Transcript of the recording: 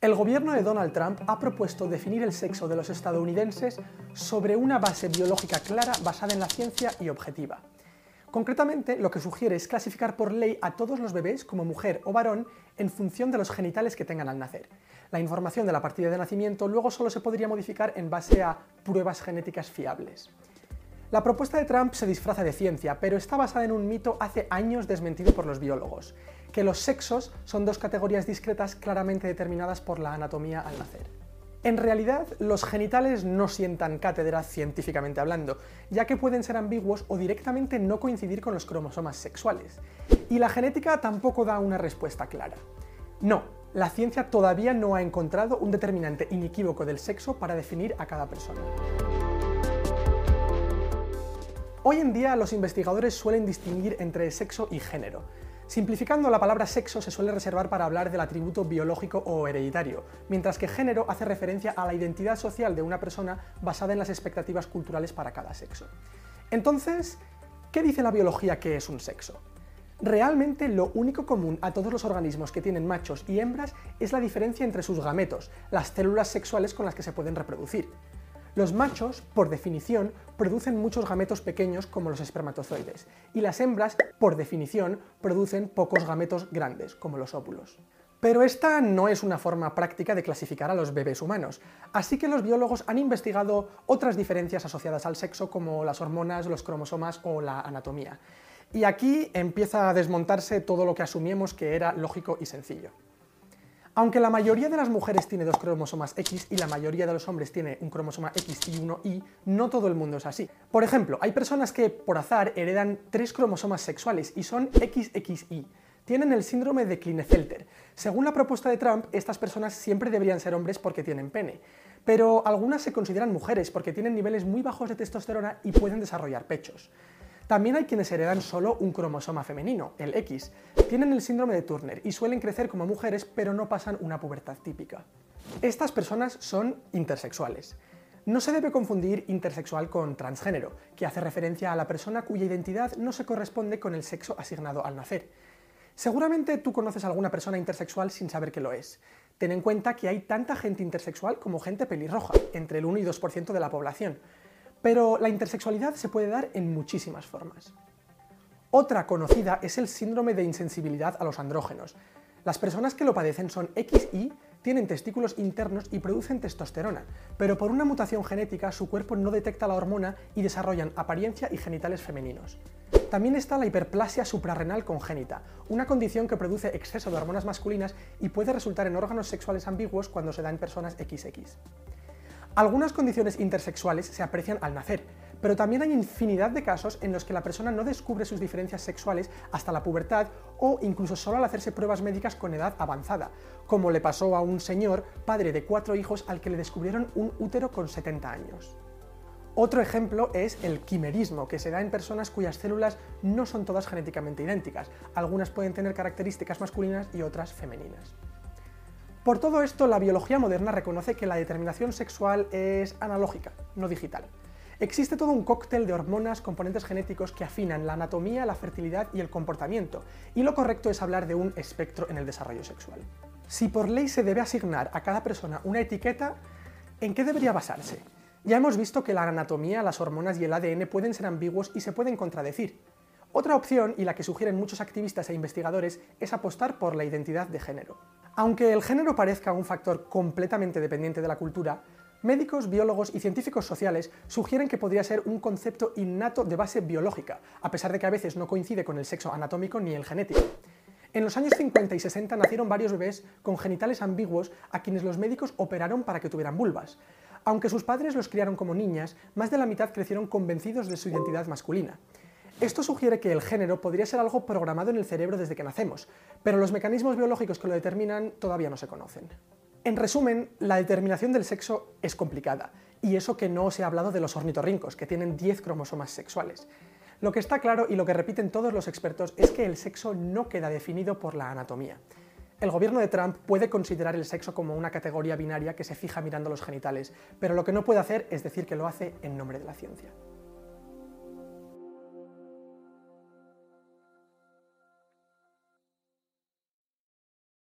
El gobierno de Donald Trump ha propuesto definir el sexo de los estadounidenses sobre una base biológica clara basada en la ciencia y objetiva. Concretamente, lo que sugiere es clasificar por ley a todos los bebés como mujer o varón en función de los genitales que tengan al nacer. La información de la partida de nacimiento luego solo se podría modificar en base a pruebas genéticas fiables. La propuesta de Trump se disfraza de ciencia, pero está basada en un mito hace años desmentido por los biólogos, que los sexos son dos categorías discretas claramente determinadas por la anatomía al nacer. En realidad, los genitales no sientan cátedra científicamente hablando, ya que pueden ser ambiguos o directamente no coincidir con los cromosomas sexuales. Y la genética tampoco da una respuesta clara. No, la ciencia todavía no ha encontrado un determinante inequívoco del sexo para definir a cada persona. Hoy en día los investigadores suelen distinguir entre sexo y género. Simplificando, la palabra sexo se suele reservar para hablar del atributo biológico o hereditario, mientras que género hace referencia a la identidad social de una persona basada en las expectativas culturales para cada sexo. Entonces, ¿qué dice la biología que es un sexo? Realmente lo único común a todos los organismos que tienen machos y hembras es la diferencia entre sus gametos, las células sexuales con las que se pueden reproducir. Los machos, por definición, producen muchos gametos pequeños como los espermatozoides, y las hembras, por definición, producen pocos gametos grandes, como los óvulos. Pero esta no es una forma práctica de clasificar a los bebés humanos, así que los biólogos han investigado otras diferencias asociadas al sexo como las hormonas, los cromosomas o la anatomía. Y aquí empieza a desmontarse todo lo que asumíamos que era lógico y sencillo. Aunque la mayoría de las mujeres tiene dos cromosomas X y la mayoría de los hombres tiene un cromosoma X y uno Y, no todo el mundo es así. Por ejemplo, hay personas que por azar heredan tres cromosomas sexuales y son XXY. Tienen el síndrome de Klinefelter. Según la propuesta de Trump, estas personas siempre deberían ser hombres porque tienen pene. Pero algunas se consideran mujeres porque tienen niveles muy bajos de testosterona y pueden desarrollar pechos. También hay quienes heredan solo un cromosoma femenino, el X. Tienen el síndrome de Turner y suelen crecer como mujeres pero no pasan una pubertad típica. Estas personas son intersexuales. No se debe confundir intersexual con transgénero, que hace referencia a la persona cuya identidad no se corresponde con el sexo asignado al nacer. Seguramente tú conoces a alguna persona intersexual sin saber que lo es. Ten en cuenta que hay tanta gente intersexual como gente pelirroja, entre el 1 y 2% de la población. Pero la intersexualidad se puede dar en muchísimas formas. Otra conocida es el síndrome de insensibilidad a los andrógenos. Las personas que lo padecen son XY, tienen testículos internos y producen testosterona, pero por una mutación genética su cuerpo no detecta la hormona y desarrollan apariencia y genitales femeninos. También está la hiperplasia suprarrenal congénita, una condición que produce exceso de hormonas masculinas y puede resultar en órganos sexuales ambiguos cuando se da en personas XX. Algunas condiciones intersexuales se aprecian al nacer, pero también hay infinidad de casos en los que la persona no descubre sus diferencias sexuales hasta la pubertad o incluso solo al hacerse pruebas médicas con edad avanzada, como le pasó a un señor, padre de cuatro hijos, al que le descubrieron un útero con 70 años. Otro ejemplo es el quimerismo, que se da en personas cuyas células no son todas genéticamente idénticas, algunas pueden tener características masculinas y otras femeninas. Por todo esto, la biología moderna reconoce que la determinación sexual es analógica, no digital. Existe todo un cóctel de hormonas, componentes genéticos que afinan la anatomía, la fertilidad y el comportamiento, y lo correcto es hablar de un espectro en el desarrollo sexual. Si por ley se debe asignar a cada persona una etiqueta, ¿en qué debería basarse? Ya hemos visto que la anatomía, las hormonas y el ADN pueden ser ambiguos y se pueden contradecir. Otra opción, y la que sugieren muchos activistas e investigadores, es apostar por la identidad de género. Aunque el género parezca un factor completamente dependiente de la cultura, médicos, biólogos y científicos sociales sugieren que podría ser un concepto innato de base biológica, a pesar de que a veces no coincide con el sexo anatómico ni el genético. En los años 50 y 60 nacieron varios bebés con genitales ambiguos a quienes los médicos operaron para que tuvieran vulvas. Aunque sus padres los criaron como niñas, más de la mitad crecieron convencidos de su identidad masculina. Esto sugiere que el género podría ser algo programado en el cerebro desde que nacemos, pero los mecanismos biológicos que lo determinan todavía no se conocen. En resumen, la determinación del sexo es complicada, y eso que no os he hablado de los ornitorrincos, que tienen 10 cromosomas sexuales. Lo que está claro y lo que repiten todos los expertos es que el sexo no queda definido por la anatomía. El gobierno de Trump puede considerar el sexo como una categoría binaria que se fija mirando los genitales, pero lo que no puede hacer es decir que lo hace en nombre de la ciencia.